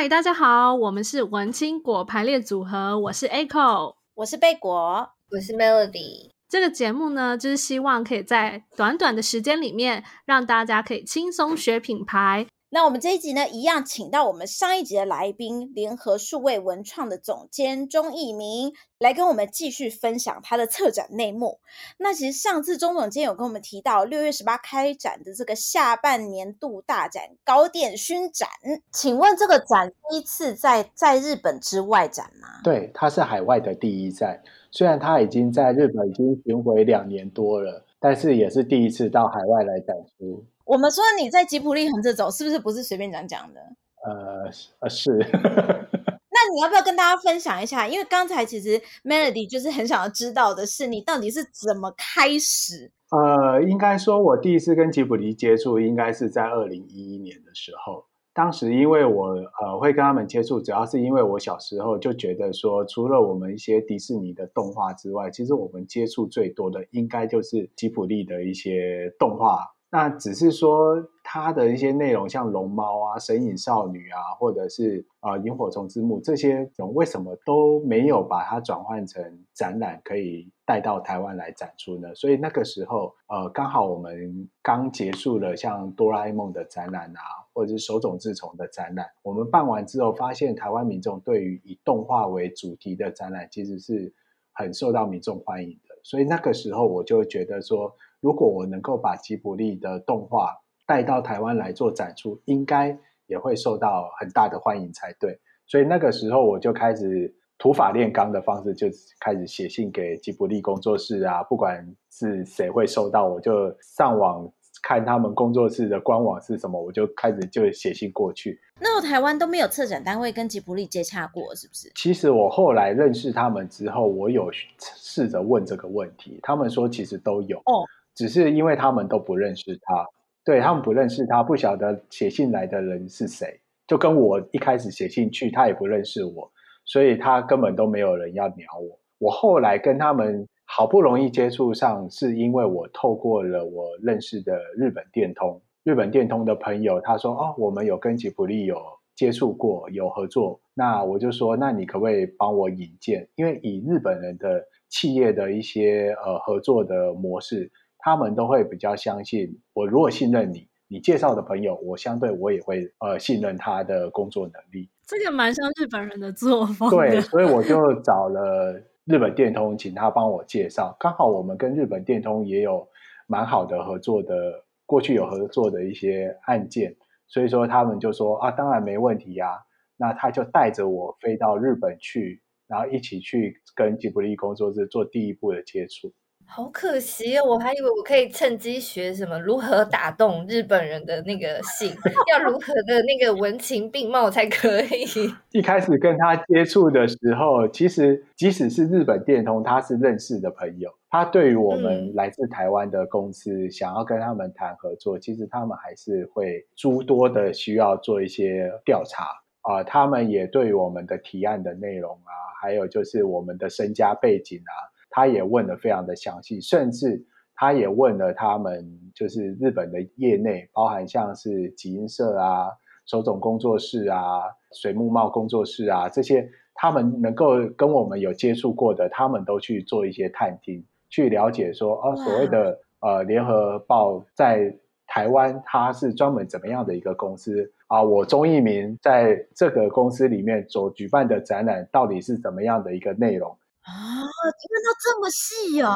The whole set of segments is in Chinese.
嗨，大家好，我们是文青果排列组合，我是 Echo，我是贝果，我是 Melody。这个节目呢，就是希望可以在短短的时间里面，让大家可以轻松学品牌。那我们这一集呢，一样请到我们上一集的来宾，联合数位文创的总监钟逸民，来跟我们继续分享他的策展内幕。那其实上次钟总监有跟我们提到，六月十八开展的这个下半年度大展——糕点勋展，请问这个展第一次在在日本之外展吗？对，它是海外的第一站，虽然它已经在日本已经巡回两年多了，但是也是第一次到海外来展出。我们说你在吉普力横着走，是不是不是随便讲讲的？呃，呃是。那你要不要跟大家分享一下？因为刚才其实 Melody 就是很想要知道的是，你到底是怎么开始？呃，应该说，我第一次跟吉普力接触，应该是在二零一一年的时候。当时因为我呃会跟他们接触，主要是因为我小时候就觉得说，除了我们一些迪士尼的动画之外，其实我们接触最多的应该就是吉普力的一些动画。那只是说它的一些内容，像龙猫啊、神隐少女啊，或者是呃萤火虫之墓这些种，为什么都没有把它转换成展览，可以带到台湾来展出呢？所以那个时候，呃，刚好我们刚结束了像哆啦 A 梦的展览啊，或者是手冢治虫的展览，我们办完之后，发现台湾民众对于以动画为主题的展览，其实是很受到民众欢迎的。所以那个时候，我就觉得说。如果我能够把吉卜力的动画带到台湾来做展出，应该也会受到很大的欢迎才对。所以那个时候我就开始土法炼钢的方式，就开始写信给吉卜力工作室啊，不管是谁会收到，我就上网看他们工作室的官网是什么，我就开始就写信过去。那我台湾都没有策展单位跟吉卜力接洽过，是不是？其实我后来认识他们之后，我有试着问这个问题，他们说其实都有哦。只是因为他们都不认识他，对，他们不认识他，不晓得写信来的人是谁，就跟我一开始写信去，他也不认识我，所以他根本都没有人要鸟我。我后来跟他们好不容易接触上，是因为我透过了我认识的日本电通，日本电通的朋友，他说哦，我们有跟吉普力有接触过，有合作，那我就说，那你可不可以帮我引荐？因为以日本人的企业的一些呃合作的模式。他们都会比较相信我。如果信任你，你介绍的朋友，我相对我也会呃信任他的工作能力。这个蛮像日本人的作风。对，所以我就找了日本电通，请他帮我介绍。刚好我们跟日本电通也有蛮好的合作的，过去有合作的一些案件，所以说他们就说啊，当然没问题呀。那他就带着我飞到日本去，然后一起去跟吉卜力工作室做第一步的接触。好可惜哦，我还以为我可以趁机学什么如何打动日本人的那个性，要如何的那个文情并茂才可以。一开始跟他接触的时候，其实即使是日本电通，他是认识的朋友，他对于我们来自台湾的公司，嗯、想要跟他们谈合作，其实他们还是会诸多的需要做一些调查啊、呃。他们也对于我们的提案的内容啊，还有就是我们的身家背景啊。他也问的非常的详细，甚至他也问了他们就是日本的业内，包含像是集英社啊、手冢工作室啊、水木茂工作室啊这些，他们能够跟我们有接触过的，他们都去做一些探听，去了解说，哦，所谓的呃联合报在台湾它是专门怎么样的一个公司啊？我钟义明在这个公司里面所举办的展览到底是怎么样的一个内容？啊，听到这么细哦！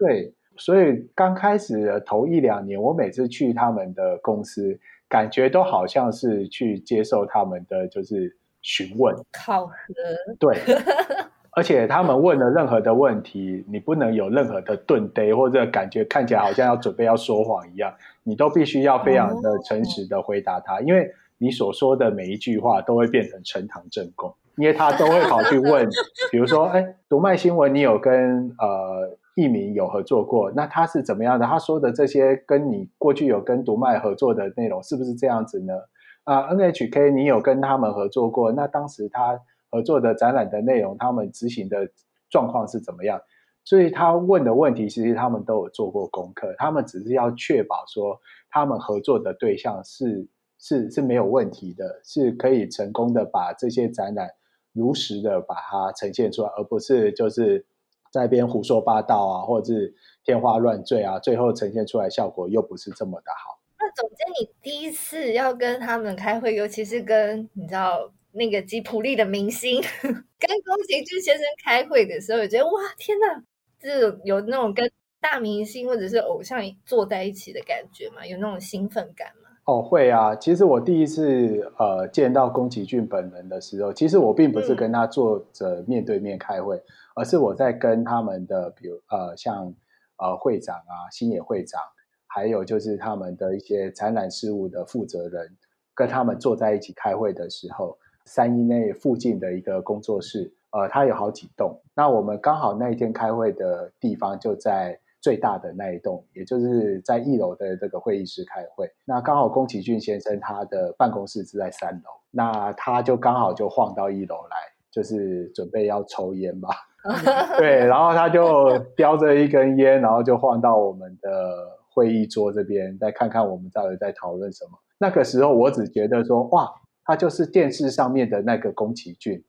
对，所以刚开始头一两年，我每次去他们的公司，感觉都好像是去接受他们的就是询问考核。对，而且他们问了任何的问题，你不能有任何的顿呆，或者感觉看起来好像要准备要说谎一样，你都必须要非常的诚实的回答他，哦、因为你所说的每一句话都会变成呈堂证供。因为他都会跑去问，比如说，哎，读卖新闻，你有跟呃艺民有合作过？那他是怎么样的？他说的这些跟你过去有跟读卖合作的内容是不是这样子呢？啊，NHK 你有跟他们合作过？那当时他合作的展览的内容，他们执行的状况是怎么样？所以他问的问题，其实他们都有做过功课，他们只是要确保说他们合作的对象是是是没有问题的，是可以成功的把这些展览如实的把它呈现出来，而不是就是在边胡说八道啊，或者是天花乱坠啊，最后呈现出来效果又不是这么的好。那总监，你第一次要跟他们开会，尤其是跟你知道那个吉普力的明星，跟宫崎骏先生开会的时候，我觉得哇，天哪，这有那种跟大明星或者是偶像坐在一起的感觉吗？有那种兴奋感吗？哦，会啊。其实我第一次呃见到宫崎骏本人的时候，其实我并不是跟他坐着面对面开会，嗯、而是我在跟他们的，比如呃像呃会长啊，星野会长。还有就是他们的一些展览事务的负责人，跟他们坐在一起开会的时候，三一内附近的一个工作室，呃，它有好几栋。那我们刚好那一天开会的地方就在最大的那一栋，也就是在一楼的这个会议室开会。那刚好宫崎骏先生他的办公室是在三楼，那他就刚好就晃到一楼来，就是准备要抽烟吧。对，然后他就叼着一根烟，然后就晃到我们的。会议桌这边，再看看我们到底在讨论什么。那个时候，我只觉得说，哇，他就是电视上面的那个宫崎骏，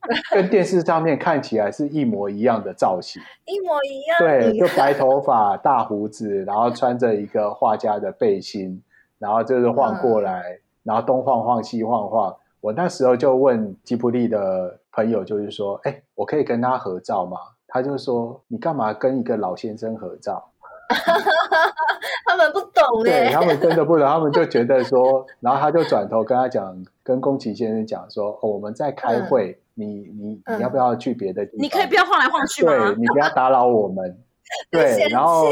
跟电视上面看起来是一模一样的造型，一模一样。对，就白头发、大胡子，然后穿着一个画家的背心，然后就是晃过来，嗯、然后东晃晃西晃晃。我那时候就问吉普力的朋友，就是说，哎，我可以跟他合照吗？他就说，你干嘛跟一个老先生合照？他们不懂哎，对，他们真的不懂，他们就觉得说，然后他就转头跟他讲，跟宫崎先生讲说，哦，我们在开会，嗯、你你你要不要去别的地方？你可以不要晃来晃去吗？对，你不要打扰我们。对，然后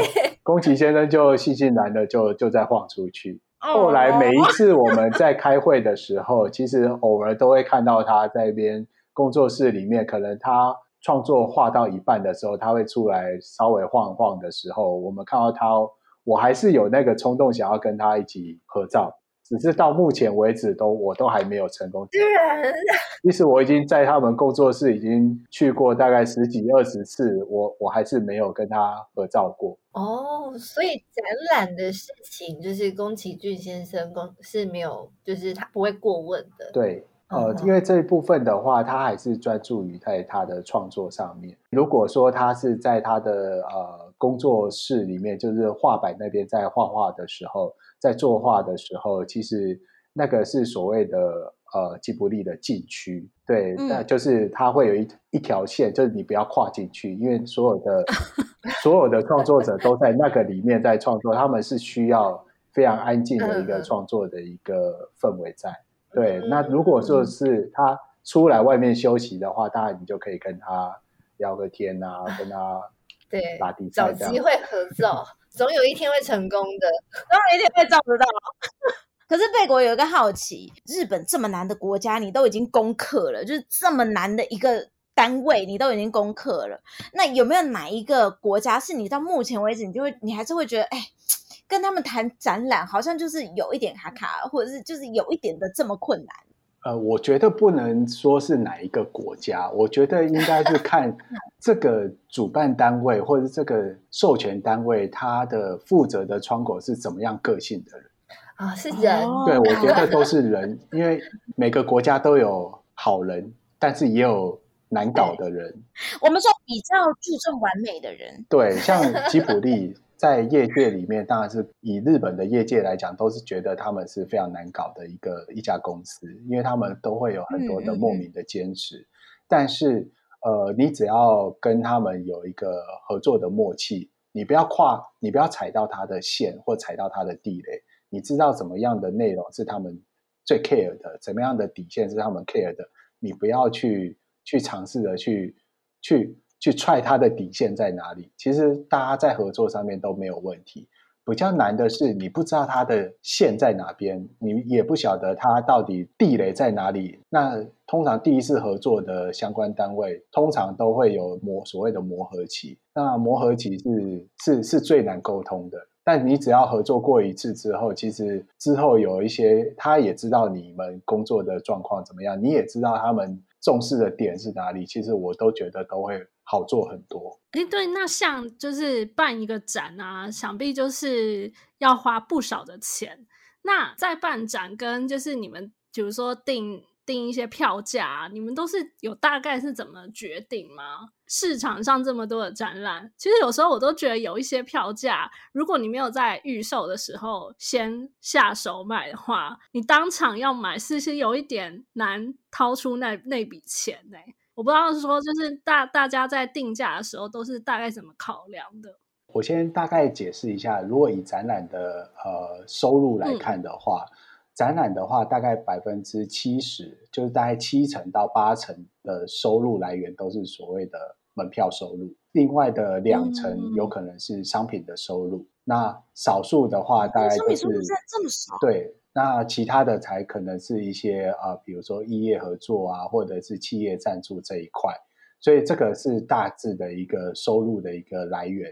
宫崎先生就悻悻然的就就在晃出去。后来每一次我们在开会的时候，其实偶尔都会看到他在一边工作室里面，可能他。创作画到一半的时候，他会出来稍微晃晃的时候，我们看到他，我还是有那个冲动想要跟他一起合照，只是到目前为止都我都还没有成功。居然，其实我已经在他们工作室已经去过大概十几二十次，我我还是没有跟他合照过。哦，所以展览的事情就是宫崎骏先生公是没有，就是他不会过问的。对。呃，因为这一部分的话，他还是专注于在他的创作上面。如果说他是在他的呃工作室里面，就是画板那边在画画的时候，在作画的时候，其实那个是所谓的呃吉卜力的禁区，对，那、嗯、就是他会有一一条线，就是你不要跨进去，因为所有的 所有的创作者都在那个里面在创作，他们是需要非常安静的一个创作的一个氛围在。对，那如果说是他出来外面休息的话，当然你就可以跟他聊个天啊，跟他对打地找机会合照，总有一天会成功的，总有一天会照得到。可是贝果有一个好奇，日本这么难的国家，你都已经攻克了，就是这么难的一个单位，你都已经攻克了。那有没有哪一个国家是你到目前为止，你就会你还是会觉得，哎？跟他们谈展览，好像就是有一点卡卡，或者是就是有一点的这么困难。呃，我觉得不能说是哪一个国家，我觉得应该是看 这个主办单位或者是这个授权单位，他的负责的窗口是怎么样个性的人啊？是人？对，我觉得都是人，因为每个国家都有好人，但是也有难搞的人。我们说比较注重完美的人，对，像吉普力。在业界里面，当然是以日本的业界来讲，都是觉得他们是非常难搞的一个一家公司，因为他们都会有很多的莫名的坚持。嗯嗯、但是，呃，你只要跟他们有一个合作的默契，你不要跨，你不要踩到他的线或踩到他的地雷，你知道怎么样的内容是他们最 care 的，怎么样的底线是他们 care 的，你不要去去尝试的去去。去踹他的底线在哪里？其实大家在合作上面都没有问题。比较难的是你不知道他的线在哪边，你也不晓得他到底地雷在哪里。那通常第一次合作的相关单位，通常都会有磨所谓的磨合期。那磨合期是是是最难沟通的。但你只要合作过一次之后，其实之后有一些他也知道你们工作的状况怎么样，你也知道他们重视的点是哪里。其实我都觉得都会。好做很多。哎，对，那像就是办一个展啊，想必就是要花不少的钱。那在办展跟就是你们，比如说订订一些票价，你们都是有大概是怎么决定吗？市场上这么多的展览，其实有时候我都觉得有一些票价，如果你没有在预售的时候先下手买的话，你当场要买，是是有一点难掏出那那笔钱呢、我不知道说，就是大大家在定价的时候都是大概怎么考量的？我先大概解释一下，如果以展览的呃收入来看的话，嗯、展览的话大概百分之七十，就是大概七成到八成的收入来源都是所谓的门票收入，另外的两成有可能是商品的收入。嗯、那少数的话，大概就是、商品收入这么少，对，那其他的才可能是一些啊、比如说异业合作啊，或者是企业赞助这一块。所以这个是大致的一个收入的一个来源。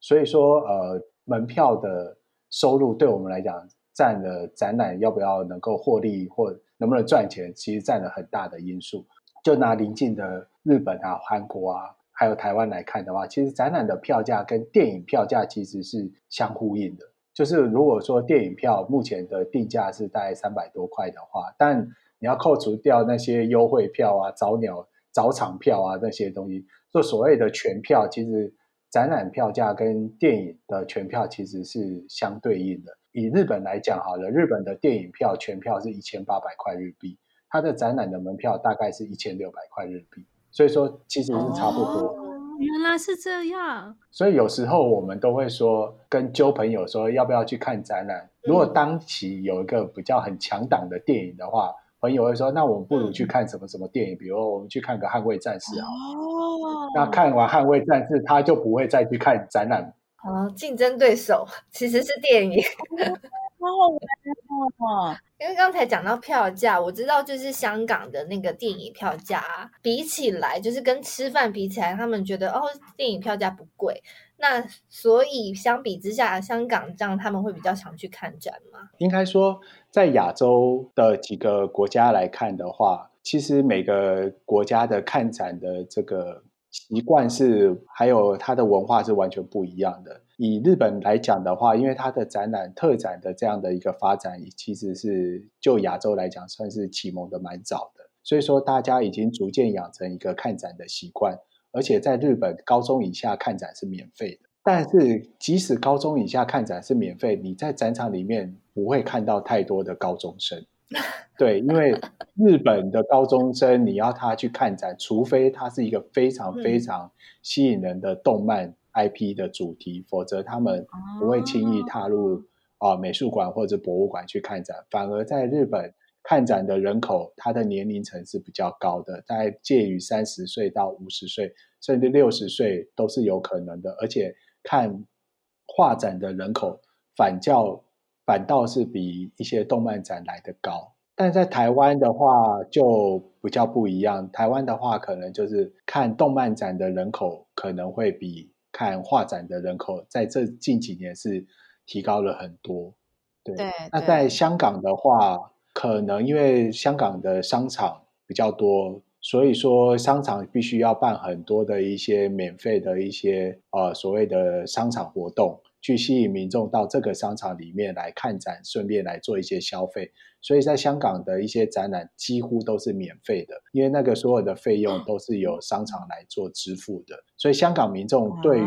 所以说，呃，门票的收入对我们来讲，占了展览要不要能够获利或能不能赚钱，其实占了很大的因素。就拿邻近的日本啊、韩国啊，还有台湾来看的话，其实展览的票价跟电影票价其实是相呼应的。就是如果说电影票目前的定价是大概三百多块的话，但你要扣除掉那些优惠票啊、早鸟早场票啊那些东西，就所谓的全票，其实。展览票价跟电影的全票其实是相对应的。以日本来讲好了，日本的电影票全票是一千八百块日币，它的展览的门票大概是一千六百块日币，所以说其实是差不多。原来是这样。所以有时候我们都会说，跟揪朋友说要不要去看展览。如果当期有一个比较很强档的电影的话。朋友会说：“那我们不如去看什么什么电影？嗯、比如我们去看个《捍卫战士》啊。哦，那看完《捍卫战士》，他就不会再去看展览。哦，竞争对手其实是电影。哦，因为刚才讲到票价，我知道就是香港的那个电影票价，比起来就是跟吃饭比起来，他们觉得哦，电影票价不贵。那所以相比之下，香港这样他们会比较常去看展吗？应该说。”在亚洲的几个国家来看的话，其实每个国家的看展的这个习惯是，还有它的文化是完全不一样的。以日本来讲的话，因为它的展览特展的这样的一个发展，其实是就亚洲来讲算是启蒙的蛮早的，所以说大家已经逐渐养成一个看展的习惯，而且在日本高中以下看展是免费的。但是，即使高中以下看展是免费，你在展场里面不会看到太多的高中生。对，因为日本的高中生，你要他去看展，除非他是一个非常非常吸引人的动漫 IP 的主题，嗯、否则他们不会轻易踏入啊、呃、美术馆或者博物馆去看展。反而在日本看展的人口，他的年龄层是比较高的，大概介于三十岁到五十岁，甚至六十岁都是有可能的，而且。看画展的人口反较反倒是比一些动漫展来得高，但在台湾的话就比较不一样。台湾的话，可能就是看动漫展的人口可能会比看画展的人口在这近几年是提高了很多。对，对，那在香港的话，可能因为香港的商场比较多。所以说，商场必须要办很多的一些免费的一些呃所谓的商场活动，去吸引民众到这个商场里面来看展，顺便来做一些消费。所以在香港的一些展览几乎都是免费的，因为那个所有的费用都是由商场来做支付的。所以香港民众对于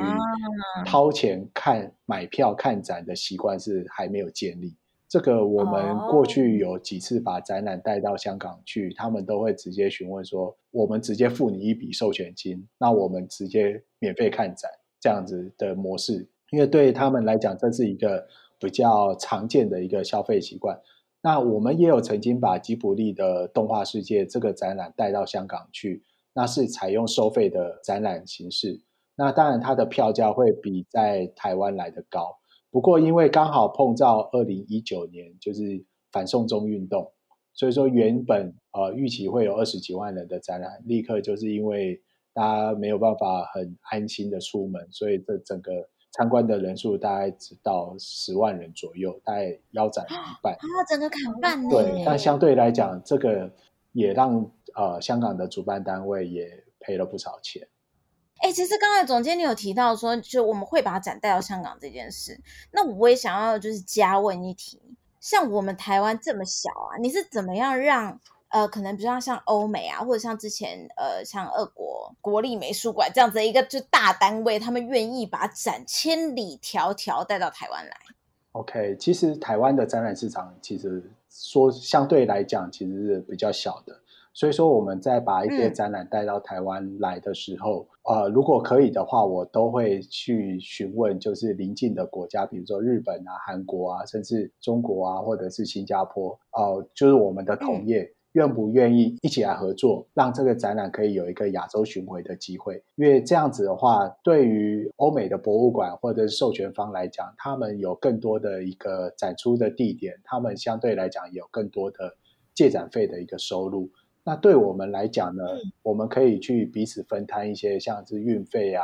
掏钱看买票看展的习惯是还没有建立。这个我们过去有几次把展览带到香港去，他们都会直接询问说：“我们直接付你一笔授权金，那我们直接免费看展这样子的模式。”因为对他们来讲，这是一个比较常见的一个消费习惯。那我们也有曾经把吉卜力的动画世界这个展览带到香港去，那是采用收费的展览形式。那当然，它的票价会比在台湾来的高。不过，因为刚好碰到二零一九年就是反送中运动，所以说原本呃预期会有二十几万人的展览，立刻就是因为大家没有办法很安心的出门，所以这整个参观的人数大概只到十万人左右，大概腰斩一半。啊，整个砍半呢？对，但相对来讲，这个也让呃香港的主办单位也赔了不少钱。哎，其实刚才总监你有提到说，就我们会把展带到香港这件事，那我也想要就是加问一题，像我们台湾这么小啊，你是怎么样让呃，可能比如说像欧美啊，或者像之前呃，像俄国国立美术馆这样子的一个就大单位，他们愿意把展千里迢迢带到台湾来？OK，其实台湾的展览市场其实说相对来讲其实是比较小的。所以说，我们在把一些展览带到台湾来的时候，嗯、呃，如果可以的话，我都会去询问，就是邻近的国家，比如说日本啊、韩国啊，甚至中国啊，或者是新加坡，呃，就是我们的同业、嗯、愿不愿意一起来合作，让这个展览可以有一个亚洲巡回的机会。因为这样子的话，对于欧美的博物馆或者是授权方来讲，他们有更多的一个展出的地点，他们相对来讲有更多的借展费的一个收入。那对我们来讲呢，嗯、我们可以去彼此分摊一些像是运费啊，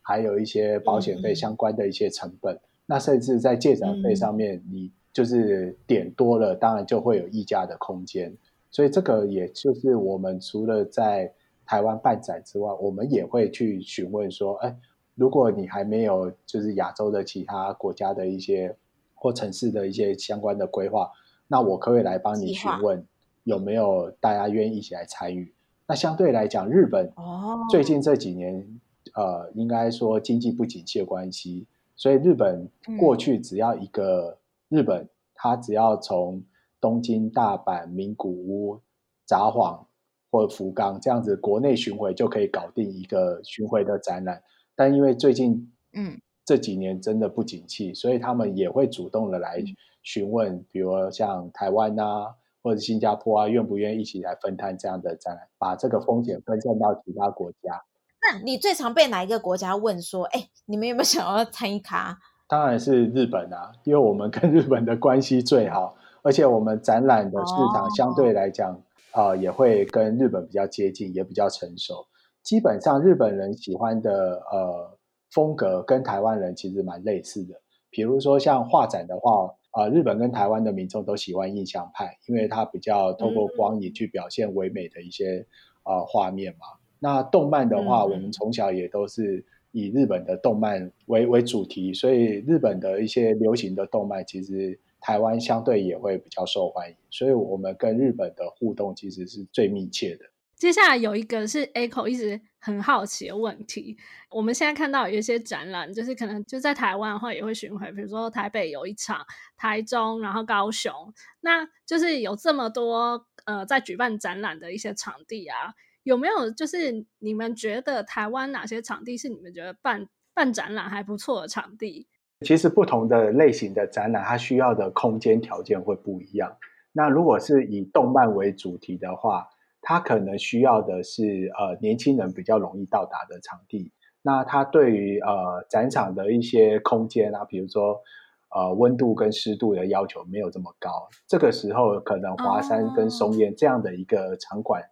还有一些保险费相关的一些成本。嗯、那甚至在借展费上面，嗯、你就是点多了，当然就会有溢价的空间。所以这个也就是我们除了在台湾办展之外，我们也会去询问说，哎，如果你还没有就是亚洲的其他国家的一些或城市的一些相关的规划，那我可以来帮你询问。有没有大家愿意一起来参与？那相对来讲，日本最近这几年，哦、呃，应该说经济不景气的关系，所以日本过去只要一个日本，它只要从东京、大阪、名古屋、札幌或福冈这样子国内巡回就可以搞定一个巡回的展览。但因为最近嗯这几年真的不景气，所以他们也会主动的来询问，比如像台湾啊。或者新加坡啊，愿不愿意一起来分摊这样的展览，把这个风险分散到其他国家？那你最常被哪一个国家问说，哎，你们有没有想要参与卡？当然是日本啊，因为我们跟日本的关系最好，而且我们展览的市场相对来讲，啊、哦呃，也会跟日本比较接近，也比较成熟。基本上日本人喜欢的呃风格跟台湾人其实蛮类似的，比如说像画展的话。啊、呃，日本跟台湾的民众都喜欢印象派，因为它比较透过光影去表现唯美的一些啊、呃、画面嘛。那动漫的话，嗯、我们从小也都是以日本的动漫为为主题，所以日本的一些流行的动漫，其实台湾相对也会比较受欢迎。所以我们跟日本的互动其实是最密切的。接下来有一个是 Echo 一直很好奇的问题，我们现在看到有一些展览，就是可能就在台湾的话也会巡回，比如说台北有一场，台中，然后高雄，那就是有这么多呃在举办展览的一些场地啊，有没有就是你们觉得台湾哪些场地是你们觉得办办展览还不错的场地？其实不同的类型的展览，它需要的空间条件会不一样。那如果是以动漫为主题的话，它可能需要的是呃年轻人比较容易到达的场地，那它对于呃展场的一些空间啊，比如说呃温度跟湿度的要求没有这么高，这个时候可能华山跟松烟这样的一个场馆，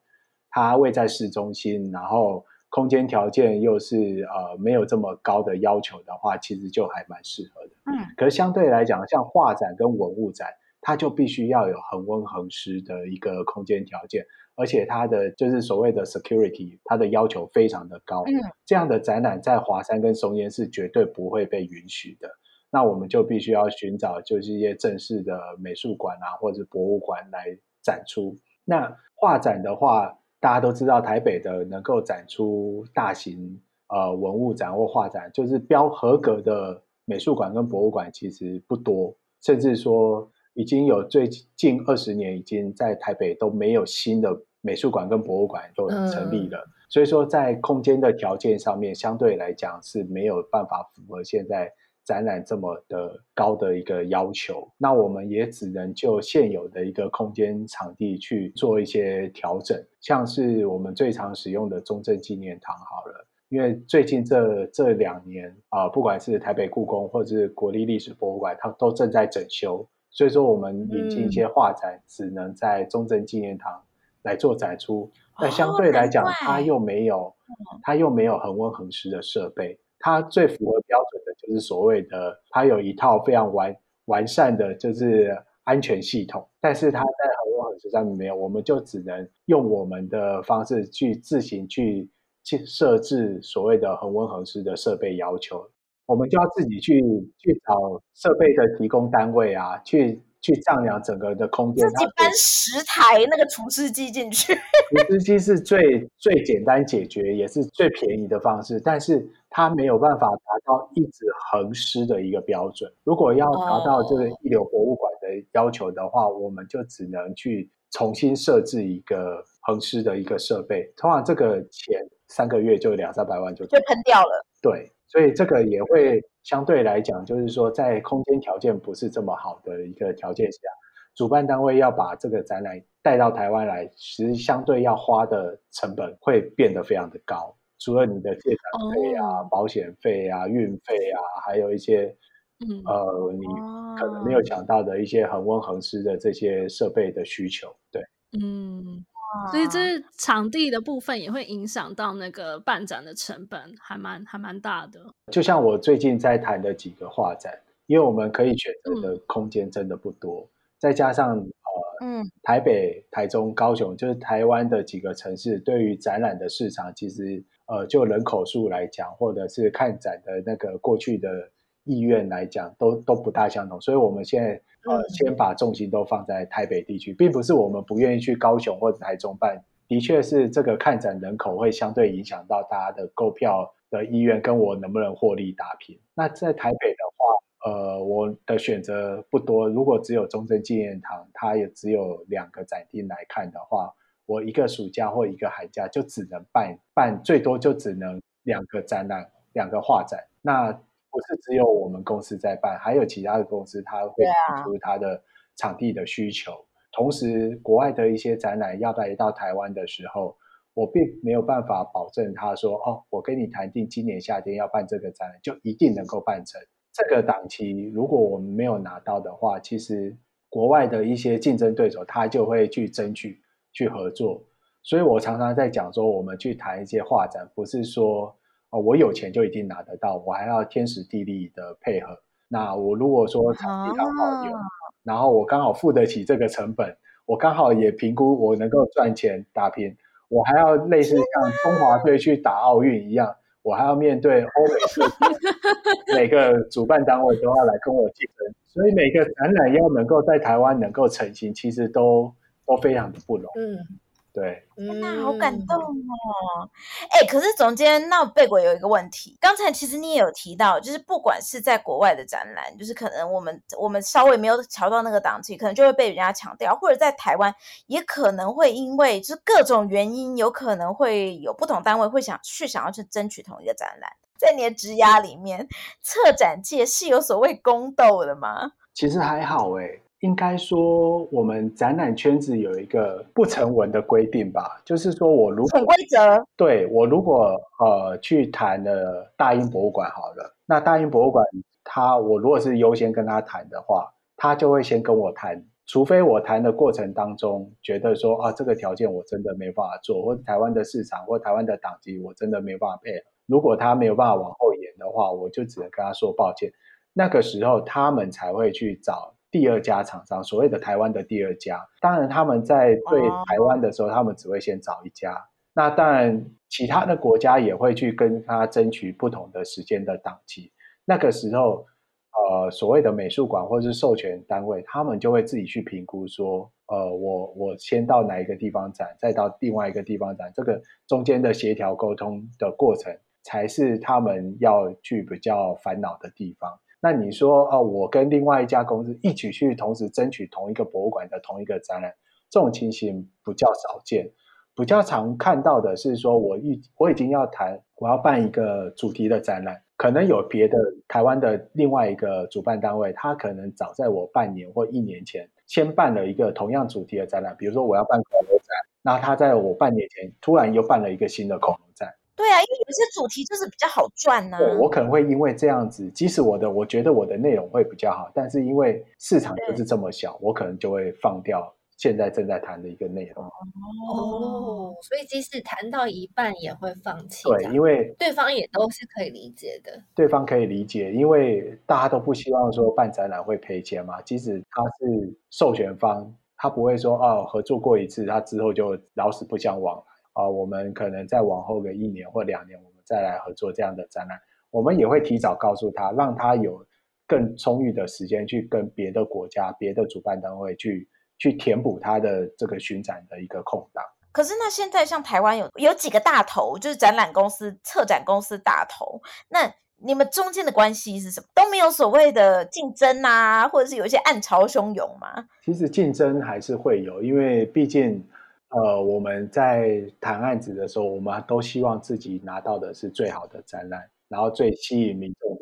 它位在市中心，然后空间条件又是呃没有这么高的要求的话，其实就还蛮适合的。嗯，可是相对来讲，像画展跟文物展，它就必须要有恒温恒湿的一个空间条件。而且它的就是所谓的 security，它的要求非常的高。嗯，这样的展览在华山跟松烟是绝对不会被允许的。那我们就必须要寻找就是一些正式的美术馆啊，或者博物馆来展出。那画展的话，大家都知道台北的能够展出大型呃文物展或画展，就是标合格的美术馆跟博物馆其实不多，甚至说已经有最近二十年已经在台北都没有新的。美术馆跟博物馆都成立了，嗯、所以说在空间的条件上面，相对来讲是没有办法符合现在展览这么的高的一个要求。那我们也只能就现有的一个空间场地去做一些调整，像是我们最常使用的中正纪念堂好了，因为最近这这两年啊、呃，不管是台北故宫或者是国立历史博物馆，它都正在整修，所以说我们引进一些画展，只能在中正纪念堂。来做展出，但相对来讲，它又没有，它又没有恒温恒湿的设备。它最符合标准的就是所谓的，它有一套非常完完善的，就是安全系统。但是它在恒温恒湿上面没有，我们就只能用我们的方式去自行去去设置所谓的恒温恒湿的设备要求。我们就要自己去去找设备的提供单位啊，去去丈量整个的空间，自己搬十台那个除湿机进去。除湿机是最最简单解决，也是最便宜的方式，但是它没有办法达到一直恒湿的一个标准。如果要达到这个一流博物馆的要求的话，我们就只能去重新设置一个恒湿的一个设备。通常这个钱三个月就两三百万就就喷掉了。对，所以这个也会。相对来讲，就是说，在空间条件不是这么好的一个条件下，主办单位要把这个展览带到台湾来，其实相对要花的成本会变得非常的高。除了你的借展费啊、哦、保险费啊、运费啊，还有一些，嗯、呃，你可能没有想到的一些恒温恒湿的这些设备的需求。对，嗯。所以这场地的部分也会影响到那个办展的成本，还蛮还蛮大的。就像我最近在谈的几个画展，因为我们可以选择的空间真的不多，嗯、再加上呃，嗯，台北、台中、高雄，就是台湾的几个城市，对于展览的市场，其实呃，就人口数来讲，或者是看展的那个过去的。意愿来讲都都不大相同，所以我们现在呃先把重心都放在台北地区，并不是我们不愿意去高雄或者台中办，的确是这个看展人口会相对影响到大家的购票的意愿，跟我能不能获利打平。那在台北的话，呃，我的选择不多，如果只有中正纪念堂，它也只有两个展厅来看的话，我一个暑假或一个寒假就只能办办，最多就只能两个展览，两个画展。那不是只有我们公司在办，还有其他的公司，他会提出他的场地的需求。啊、同时，国外的一些展览要来到台湾的时候，我并没有办法保证他说：“哦，我跟你谈定今年夏天要办这个展览，就一定能够办成。”这个档期如果我们没有拿到的话，其实国外的一些竞争对手他就会去争取去合作。所以我常常在讲说，我们去谈一些画展，不是说。哦，我有钱就一定拿得到，我还要天时地利的配合。那我如果说场地刚好有，啊、然后我刚好付得起这个成本，我刚好也评估我能够赚钱打拼，我还要类似像中华队去打奥运一样，我还要面对欧美 每个主办单位都要来跟我竞争，所以每个展览要能够在台湾能够成型，其实都都非常的不容易。嗯对，那好感动哦！哎、欸，可是总监，那贝果有一个问题，刚才其实你也有提到，就是不管是在国外的展览，就是可能我们我们稍微没有瞧到那个档期，可能就会被人家抢掉，或者在台湾也可能会因为就是各种原因，有可能会有不同单位会想去想要去争取同一个展览。在你的职涯里面，策展界是有所谓宫斗的吗？其实还好哎、欸。应该说，我们展览圈子有一个不成文的规定吧，就是说我如果潜规则，对，我如果呃去谈了大英博物馆好了，那大英博物馆他我如果是优先跟他谈的话，他就会先跟我谈，除非我谈的过程当中觉得说啊这个条件我真的没办法做，或者台湾的市场或台湾的档期我真的没办法配合，如果他没有办法往后延的话，我就只能跟他说抱歉，那个时候他们才会去找。第二家厂商，所谓的台湾的第二家，当然他们在对台湾的时候，他们只会先找一家。那当然，其他的国家也会去跟他争取不同的时间的档期。那个时候，呃，所谓的美术馆或者是授权单位，他们就会自己去评估说，呃，我我先到哪一个地方展，再到另外一个地方展，这个中间的协调沟通的过程，才是他们要去比较烦恼的地方。那你说啊，我跟另外一家公司一起去同时争取同一个博物馆的同一个展览，这种情形比较少见。比较常看到的是说，我已我已经要谈，我要办一个主题的展览，可能有别的台湾的另外一个主办单位，他可能早在我半年或一年前先办了一个同样主题的展览，比如说我要办恐龙展，那他在我半年前突然又办了一个新的恐龙展。对啊，因为有些主题就是比较好赚呢、啊。对，我可能会因为这样子，即使我的我觉得我的内容会比较好，但是因为市场就是这么小，我可能就会放掉现在正在谈的一个内容。哦，所以即使谈到一半也会放弃。对，因为对方也都是可以理解的。对方可以理解，因为大家都不希望说办展览会赔钱嘛。即使他是授权方，他不会说哦，合作过一次，他之后就老死不相往来。啊，我们可能再往后个一年或两年，我们再来合作这样的展览。我们也会提早告诉他，让他有更充裕的时间去跟别的国家、别的主办单位去去填补他的这个巡展的一个空档。可是那现在像台湾有有几个大头，就是展览公司、策展公司大头，那你们中间的关系是什么？都没有所谓的竞争啊，或者是有一些暗潮汹涌吗？其实竞争还是会有，因为毕竟呃我们在谈案子的时候，我们都希望自己拿到的是最好的展览，然后最吸引民众的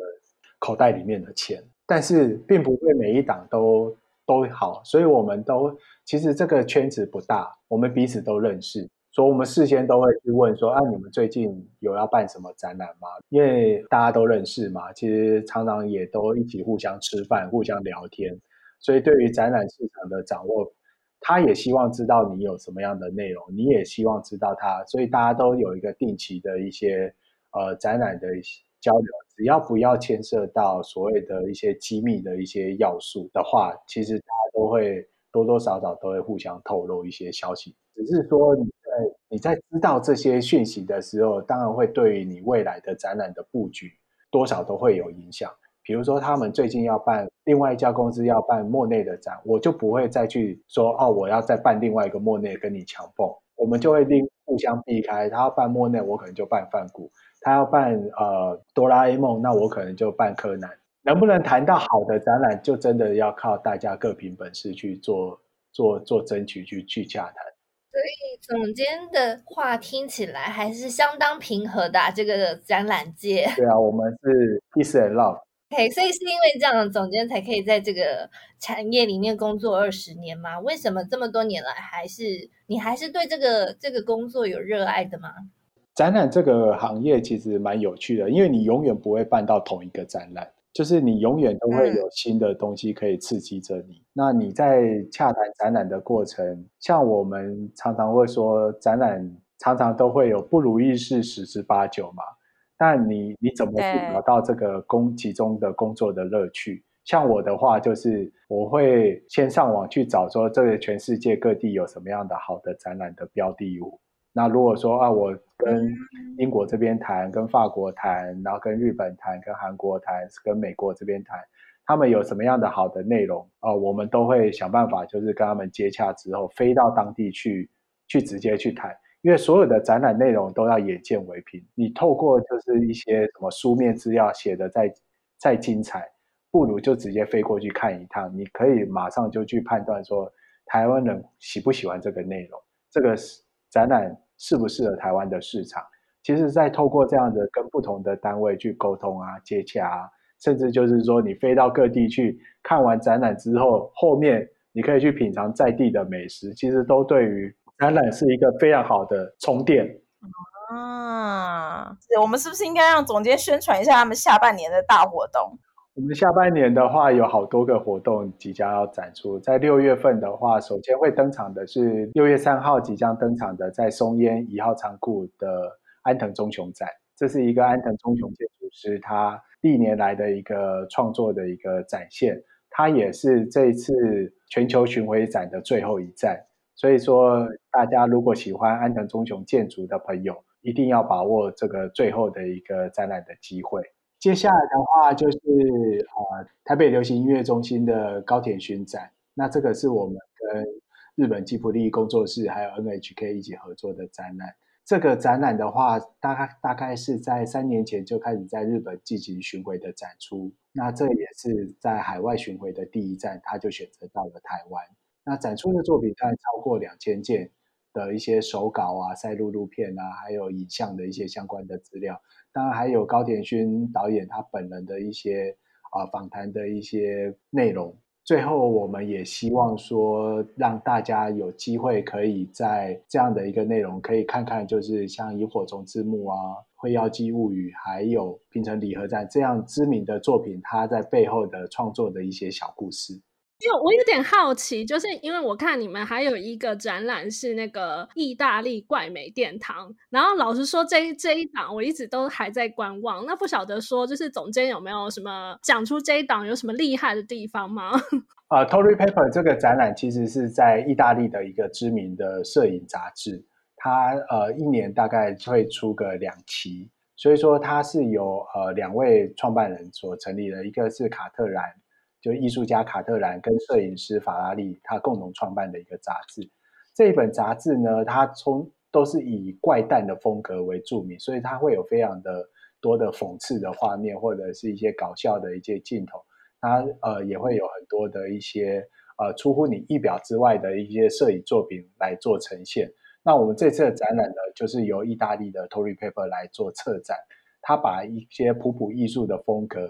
口袋里面的钱。但是并不会每一档都都好，所以我们都其实这个圈子不大。我们彼此都认识，所以我们事先都会去问说：“啊，你们最近有要办什么展览吗？”因为大家都认识嘛，其实常常也都一起互相吃饭、互相聊天，所以对于展览市场的掌握，他也希望知道你有什么样的内容，你也希望知道他，所以大家都有一个定期的一些呃展览的一些交流。只要不要牵涉到所谓的一些机密的一些要素的话，其实大家都会。多多少少都会互相透露一些消息，只是说你在你在知道这些讯息的时候，当然会对于你未来的展览的布局多少都会有影响。比如说他们最近要办另外一家公司要办莫内的展，我就不会再去说哦，我要再办另外一个莫内跟你强蹦，我们就会另互相避开。他要办莫内，我可能就办梵谷；他要办呃哆啦 A 梦，那我可能就办柯南。能不能谈到好的展览，就真的要靠大家各凭本事去做做做争取，去去洽谈。所以总监的话听起来还是相当平和的，啊，这个展览界。对啊，我们是 peace and love。OK，所以是因为这样，总监才可以在这个产业里面工作二十年吗？为什么这么多年来还是你还是对这个这个工作有热爱的吗？展览这个行业其实蛮有趣的，因为你永远不会办到同一个展览。就是你永远都会有新的东西可以刺激着你。嗯、那你在洽谈展览的过程，像我们常常会说，展览常常都会有不如意事十之八九嘛。但你你怎么去找到这个工其中的工作的乐趣？像我的话，就是我会先上网去找说，这个全世界各地有什么样的好的展览的标的物。那如果说啊，我跟英国这边谈，跟法国谈，然后跟日本谈，跟韩国谈，跟美国这边谈，他们有什么样的好的内容啊，呃，我们都会想办法，就是跟他们接洽之后，飞到当地去，去直接去谈。因为所有的展览内容都要眼见为凭，你透过就是一些什么书面资料写的再再精彩，不如就直接飞过去看一趟，你可以马上就去判断说台湾人喜不喜欢这个内容，这个展览。适不适合台湾的市场？其实，在透过这样的跟不同的单位去沟通啊、接洽啊，甚至就是说，你飞到各地去看完展览之后，后面你可以去品尝在地的美食，其实都对于展览是一个非常好的充电。啊，我们是不是应该让总监宣传一下他们下半年的大活动？我们下半年的话有好多个活动即将要展出，在六月份的话，首先会登场的是六月三号即将登场的在松烟一号仓库的安藤忠雄展，这是一个安藤忠雄建筑师他历年来的一个创作的一个展现，他也是这一次全球巡回展的最后一站，所以说大家如果喜欢安藤忠雄建筑的朋友，一定要把握这个最后的一个展览的机会。接下来的话就是呃台北流行音乐中心的高田勋展，那这个是我们跟日本吉普力工作室还有 NHK 一起合作的展览。这个展览的话，大概大概是在三年前就开始在日本进行巡回的展出，那这也是在海外巡回的第一站，他就选择到了台湾。那展出的作品大概超过两千件。的一些手稿啊、赛录录片啊，还有影像的一些相关的资料，当然还有高田勋导演他本人的一些啊、访谈的一些内容。最后，我们也希望说，让大家有机会可以在这样的一个内容，可以看看，就是像《萤火虫之墓》啊，《辉耀姬物语》，还有《平成礼盒战》这样知名的作品，它在背后的创作的一些小故事。就我有点好奇，就是因为我看你们还有一个展览是那个意大利怪美殿堂，然后老实说这一这一档我一直都还在观望，那不晓得说就是总监有没有什么讲出这一档有什么厉害的地方吗？啊、Tory Paper 这个展览其实是在意大利的一个知名的摄影杂志，它呃一年大概会出个两期。所以说它是由呃两位创办人所成立的，一个是卡特兰，就艺术家卡特兰跟摄影师法拉利他共同创办的一个杂志。这一本杂志呢，它从都是以怪诞的风格为著名，所以它会有非常的多的讽刺的画面，或者是一些搞笑的一些镜头。它呃也会有很多的一些呃出乎你意表之外的一些摄影作品来做呈现。那我们这次的展览呢，就是由意大利的 Torrey Pepper 来做策展，他把一些普普艺术的风格，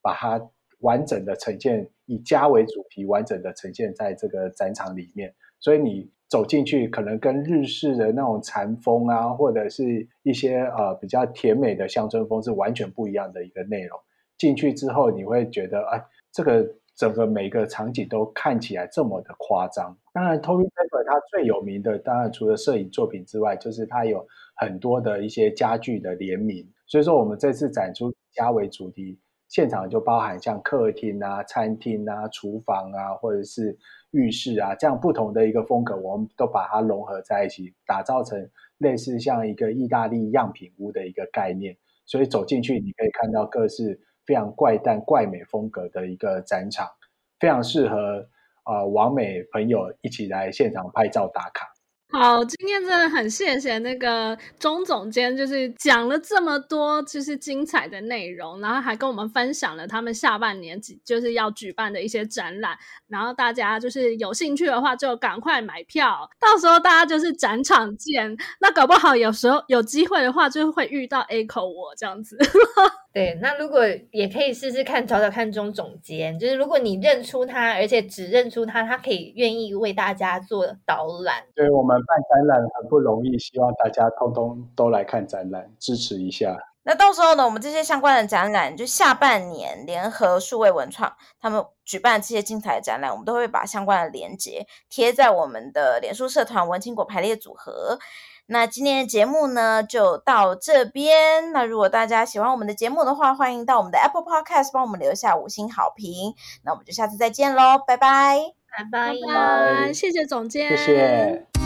把它完整的呈现，以家为主题，完整的呈现在这个展场里面。所以你走进去，可能跟日式的那种禅风啊，或者是一些呃比较甜美的乡村风是完全不一样的一个内容。进去之后，你会觉得，哎，这个整个每个场景都看起来这么的夸张。当然，Tony Pepper 它最有名的，当然除了摄影作品之外，就是它有很多的一些家具的联名。所以说，我们这次展出家为主题，现场就包含像客厅啊、餐厅啊、厨房啊，或者是浴室啊，这样不同的一个风格，我们都把它融合在一起，打造成类似像一个意大利样品屋的一个概念。所以走进去，你可以看到各式。非常怪诞、怪美风格的一个展场，非常适合呃网美朋友一起来现场拍照打卡。好，今天真的很谢谢那个钟总监，就是讲了这么多就是精彩的内容，然后还跟我们分享了他们下半年就是要举办的一些展览，然后大家就是有兴趣的话就赶快买票，到时候大家就是展场见。那搞不好有时候有机会的话，就会遇到 Echo 我这样子。对，那如果也可以试试看，找找看钟总监，就是如果你认出他，而且只认出他，他可以愿意为大家做导览。对我们。办展览很不容易，希望大家通通都来看展览，支持一下。那到时候呢，我们这些相关的展览，就下半年联合数位文创他们举办这些精彩的展览，我们都会把相关的链接贴在我们的脸书社团“文青果排列组合”。那今天的节目呢，就到这边。那如果大家喜欢我们的节目的话，欢迎到我们的 Apple Podcast 帮我们留下五星好评。那我们就下次再见喽，拜拜，拜拜，拜拜，谢谢总监，谢谢。